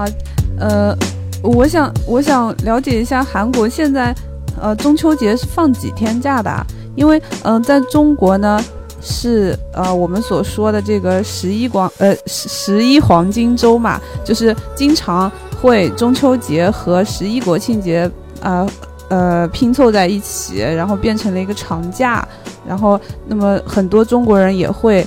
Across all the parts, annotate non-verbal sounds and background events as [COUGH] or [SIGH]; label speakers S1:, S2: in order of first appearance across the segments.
S1: 啊，呃，我想我想了解一下韩国现在，呃，中秋节是放几天假的？因为嗯，在中国呢是呃我们所说的这个十一广呃十十一黄金周嘛，就是经常会中秋节和十一国庆节啊呃拼凑在一起，然后变成了一个长假，然后那么很多中国人也会。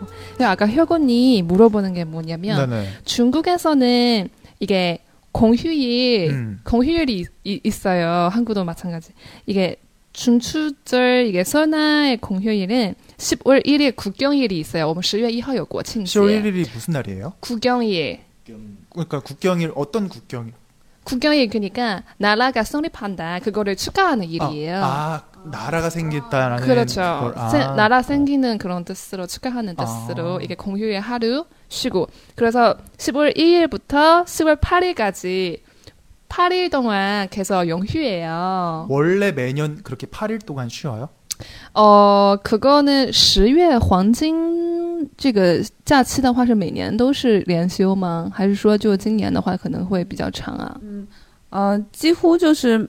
S2: 아까 혁원이 물어보는 게 뭐냐면 네네. 중국에서는 이게 공휴일, 음. 공휴일이 이, 있어요. 한국도 마찬가지. 이게 중추절 이게 설날 공휴일은 10월 1일 국경일이 있어요. 我们 10월 1일有国庆节.
S3: 10월 1일이 무슨 날이에요?
S2: 국경일.
S3: 그러니까 국경일 어떤 국경일?
S2: 국경일 그러니까 나라가 성립한다. 그거를 축하하는 일이에요.
S3: 아, 아 나라가 생겼다라는
S2: 그렇죠. 아. 세, 나라 생기는 그런 뜻으로 축하하는 뜻으로 아. 이게 공휴일 하루 쉬고 그래서 10월 2일부터 10월 8일까지 8일 동안 계속 영휴예요.
S3: 원래 매년 그렇게 8일 동안 쉬어요?
S2: 어, 그거는 10月 黄金这个假期的话是每年都是连休吗？还是说就今年的话可能会比较长啊？
S1: 嗯，呃，几乎就是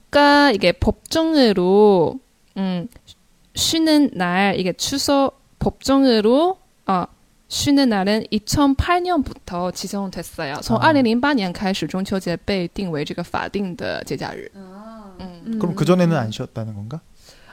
S2: 가 이게 법정으로 음 쉬는 날 이게 추석 법정으로 어 쉬는 날은 2008년부터 지정됐어요. 从2008年开始，中秋节被定为这个法定的节假日。
S3: 아, 음. 그럼 그 전에는 안 쉬었다는 건가?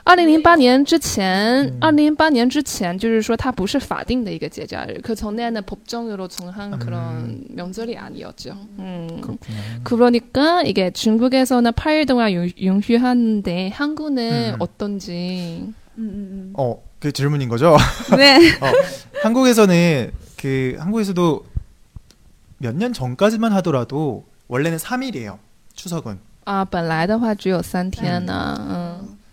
S2: 二零零八年之前，二零零八年之前，就是说它不是法定的一个节假日。그전에는법정으로정한그런명절이아니었죠음그러니까이게중국에서는8일동안용휴하는데한국은어떤지
S3: 어, 그 질문인 거죠? [LAUGHS]
S1: 네.
S3: 어, 한국에서는 그 한국에서도 몇 년 전까지만 하더라도 원래는 3일이에요. 추석은.
S2: 아, 本来的话只有3天呢.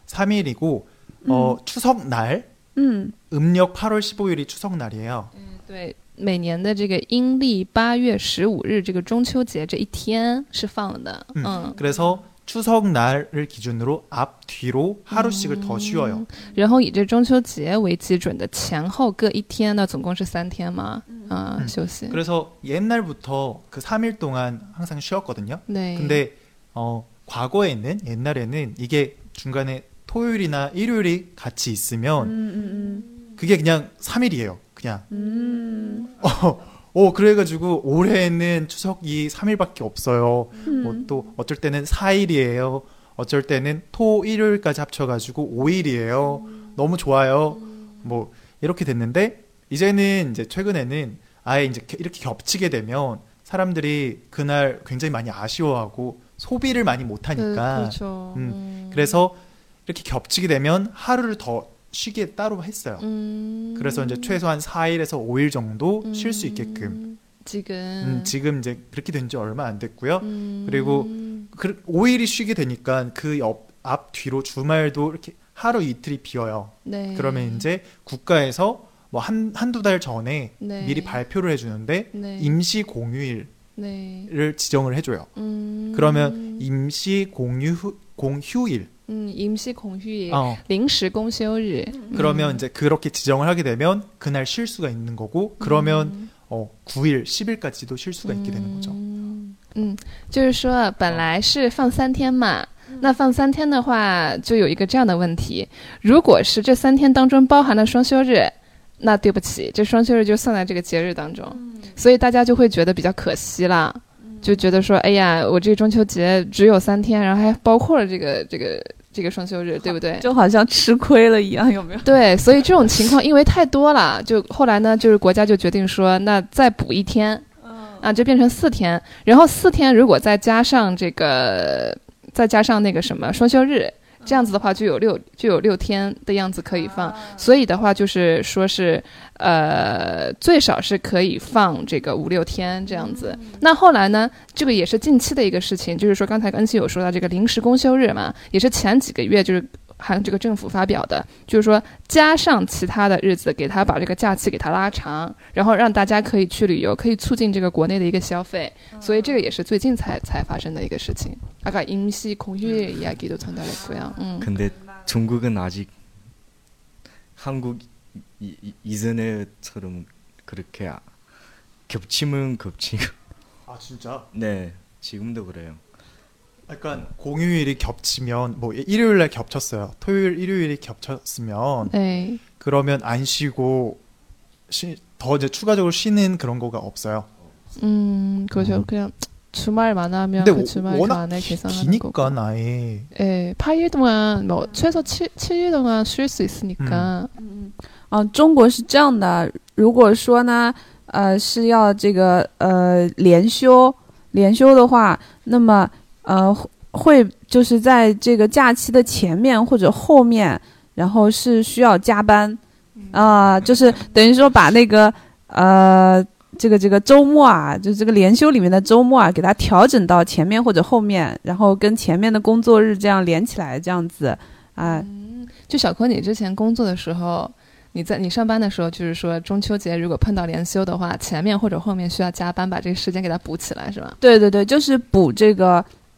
S3: 3일이고 어, 추석 날 음. 음력 8월 15일이 추석 날이에요.
S2: 对每年的这个阴历八月十五日这个中秋节这一天是放的
S3: 음. 그래서 추석 날을 기준으로 앞 뒤로 하루씩을 더 쉬어요.
S2: 然后以这中秋节为基准的前后各一天呢，总共是三天嘛，啊休息。
S3: 그래서 옛날부터 그 3일 동안 항상 쉬었거든요. 네. 근데 어 과거에는 옛날에는 이게 중간에 토요일이나 일요일이 같이 있으면 음, 음, 음. 그게 그냥 3일이에요. 그냥. 음. 어, 어, 그래가지고 올해는 추석이 3일밖에 없어요. 음. 뭐또 어쩔 때는 4일이에요. 어쩔 때는 토, 일요일까지 합쳐가지고 5일이에요. 음. 너무 좋아요. 뭐 이렇게 됐는데 이제는 이제 최근에는 아예 이제 이렇게 겹치게 되면 사람들이 그날 굉장히 많이 아쉬워하고 소비를 많이 못하니까. 네, 그렇죠. 음, 그래서 이렇게 겹치게 되면 하루를 더 쉬게 따로 했어요. 음... 그래서 이제 최소한 4일에서 5일 정도 음... 쉴수 있게끔.
S2: 지금.
S3: 음, 지금 이제 그렇게 된 지 얼마 안 됐고요. 음. 그리고 그 5일이 쉬게 되니까 그 옆, 앞, 뒤로 주말도 이렇게 하루 이틀이 비어요. 네. 그러면 이제 국가에서 뭐 한, 한두 달 전에 네. 미리 발표를 해 주는데 네. 임시 공휴일을 네. 지정을 해 줘요. 음. 그러면 임시 공휴, 공휴일
S2: 음, 임시 공휴일, 어. 临时公休日.
S3: 그러면 이제 그렇게 지정을 하게 되면 그날 쉴 수가 있는 거고 그러면 음. 어, 9일, 10일까지도 쉴 수가 있게 되는 거죠.
S2: 嗯，就是说本来是放三天嘛，那放三天的话，就有一个这样的问题，如果是这三天当中包含了双休日，那对不起，这双休日就算在这个节日当中。所以大家就会觉得比较可惜啦。就觉得说，哎呀，我这个中秋节只有三天，然后还包括了这个这个 这个双休日，对不对？
S1: 就好像吃亏了一样，有没有？
S2: 对，所以这种情况因为太多了，就后来呢，就是国家就决定说，那再补一天，啊，就变成四天。然后四天如果再加上这个，再加上那个什么双休日。这样子的话就有六就有六天的样子可以放，所以的话就是说是，呃，最少是可以放这个五六天这样子。那后来呢，这个也是近期的一个事情，就是说刚才恩熙有说到这个临时公休日嘛，也是前几个月就是韩这个政府发表的，就是说加上其他的日子，给他把这个假期给他拉长，然后让大家可以去旅游，可以促进这个国内的一个消费。所以这个也是最近才才发生的一个事情。 아까 임시 공휴일 이야기도 전달했고요.
S4: 음. 근데 중국은 아직 한국 이, 이전에처럼 그렇게 겹치면 겹치고.
S3: 아 진짜? [LAUGHS]
S4: 네, 지금도 그래요.
S3: 약간 공휴일이 겹치면 뭐 일요일 날 겹쳤어요. 토요일 일요일이 겹쳤으면 네. 그러면 안 쉬고 쉬, 더 이제 추가적으로 쉬는 그런 거가 없어요.
S2: 음, 그렇죠. 음. 그냥 주말만 하면 그 주말 안에 계산하는 거고.
S3: 아예.
S2: 예, 8일 동안 뭐 최소 7, 7일 동안 쉴 수 있으니까.
S1: 음. 啊，中国是这样的，如果说呢，呃，是要这个呃连休，连休的话，那么 呃会就是在这个假期的前面或者后面，然后是需要加班，啊、呃，就是等于说把那个呃这个这个周末啊，就这个连休里面的周末啊，给它调整到前面或者后面，然后跟前面的工作日这样连起来，这样子啊。
S2: 嗯，就小坤，你之前工作的时候，你在你上班的时候，就是说中秋节如果碰到连休的话，前面或者后面需要加班，把这个时间给它补起来，是吧？
S1: 对对对，就是补这个，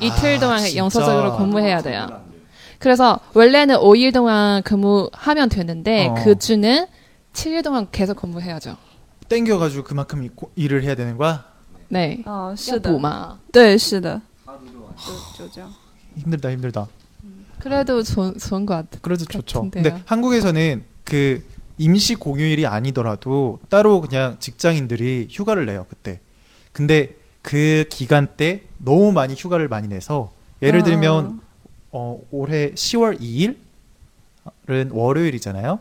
S2: 이틀 동안 아, 영서적으로 근무해야 돼요. 그래서 원래는 5일 동안 근무하면 되는데 어. 그 주는 7일 동안 계속 근무해야죠.
S3: 땡겨가지고 그만큼 일을 해야 되는 거야?
S2: 네.
S1: 어,
S2: 是的.对,是的.就这样.
S3: 힘들다, 힘들다.
S2: 그래도 좋, 좋은 것 같아.
S3: 그래도 좋죠. 같은데요. 근데 한국에서는 그 임시 공휴일이 아니더라도 따로 그냥 직장인들이 휴가를 내요, 그때. 근데 그 기간 때 너무 많이 휴가를 많이 내서 예를 들면 어, 올해 10월 2일은 월요일이잖아요.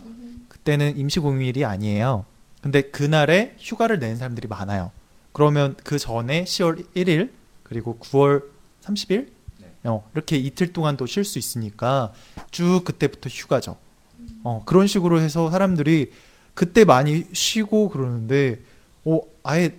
S3: 그때는 임시공휴일이 아니에요. 근데 그날에 휴가를 낸 사람들이 많아요. 그러면 그 전에 10월 1일 그리고 9월 30일 어, 이렇게 이틀 동안 또쉴수 있으니까 쭉 그때부터 휴가죠. 어, 그런 식으로 해서 사람들이 그때 많이 쉬고 그러는데 어, 아예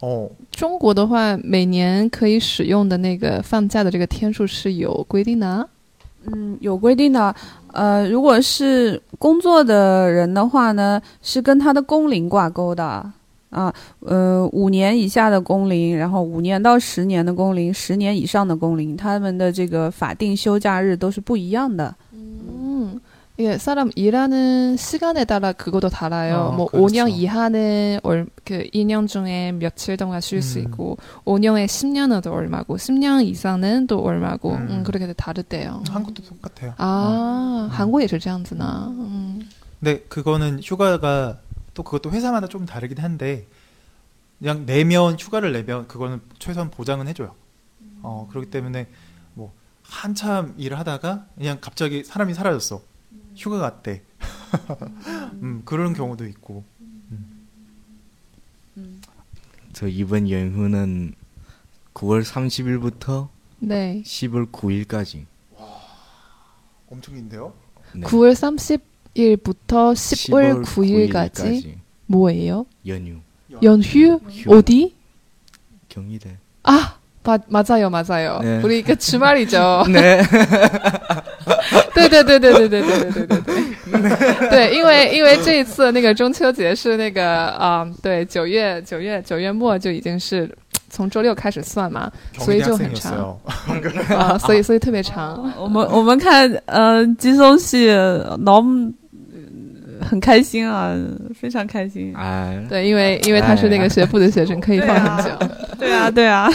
S3: 哦，
S2: 中国的话，每年可以使用的那个放假的这个天数是有规定的。
S1: 嗯，有规定的。呃，如果是工作的人的话呢，是跟他的工龄挂钩的啊。呃，五年以下的工龄，然后五年到十年的工龄，十年以上的工龄，他们的这个法定休假日都是不一样的。
S2: 예, 사람 일하는 시간에 따라 그것도 달아요. 어, 아, 뭐 그렇죠. 5년 이하는 얼, 그 2년 중에 며칠 동안 쉴수 음. 있고 5년에 10년은 또 얼마고 10년 이상은 또 얼마고 음. 음, 그렇게 다르대요.
S3: 한국도 똑같아요.
S2: 아, 어. 한국에 절제한드나. 음.
S3: 근데 그거는 휴가가 또 그것도 회사마다 좀 다르긴 한데 그냥 내면 휴가를 내면 그거는 최소한 보장은 해줘요. 어 그렇기 때문에 뭐 한참 일을 하다가 그냥 갑자기 사람이 사라졌어. 휴가 갔대. 음, 그런 경우도 있고.
S4: 음. 저 이번 연휴는 9월 30일부터 네. 10월 9일까지. 와,
S3: 엄청 긴데요?
S2: 네. 9월 30 1일부터 10월 9일까지, 9일까지. 뭐예요?
S4: 연휴.
S2: 연휴? 휴. 어디?
S4: 경희대.
S2: 아, 마, 맞아요, 맞아요. 네. 우리 그 주말이죠. [LAUGHS]
S4: 네. [LAUGHS]
S2: 对对对对对对对对对对，对因为因为这一次那个中秋节是那个啊、对九月九月九月末就已经是从周六开始算嘛，所以就很长啊，所以所以特别长。
S1: 我们我们看呃金松系老很开心啊，非常开心。
S2: 哎，对，因为因为他是那个学部的学生，可以放很久。
S1: 对啊，对啊。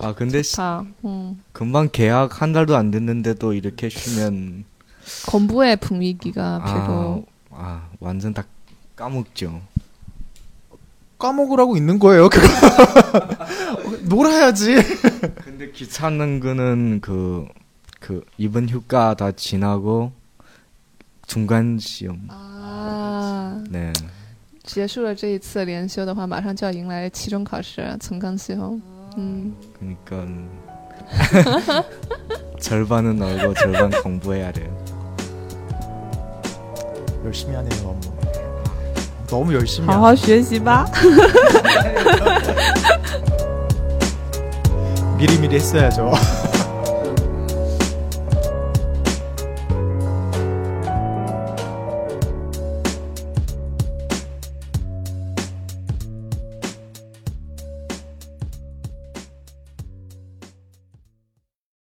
S4: 아 근데 다, 음. 금방 계약 한 달도 안 됐는데도 이렇게 쉬면
S2: 건부의 분위기가 별로
S4: 아, 아 완전 다 까먹죠.
S3: 까먹으라고 있는 거예요. 그거 [LAUGHS] 놀아야지.
S4: 근데 귀찮은 거는 그, 그, 이번 휴가 다 지나고 중간 시험. 아. 네.
S2: 结束了这一次连休的话，马上就要迎来期中考试、存纲시험。
S4: 음. 그러니까 [LAUGHS] 절반은 놀고 절반 공부해야 돼요.
S3: 열심히 하네요. 너무, 너무 열심히.
S1: 好好学习吧. [LAUGHS]
S3: 미리미리 했어야죠. [LAUGHS]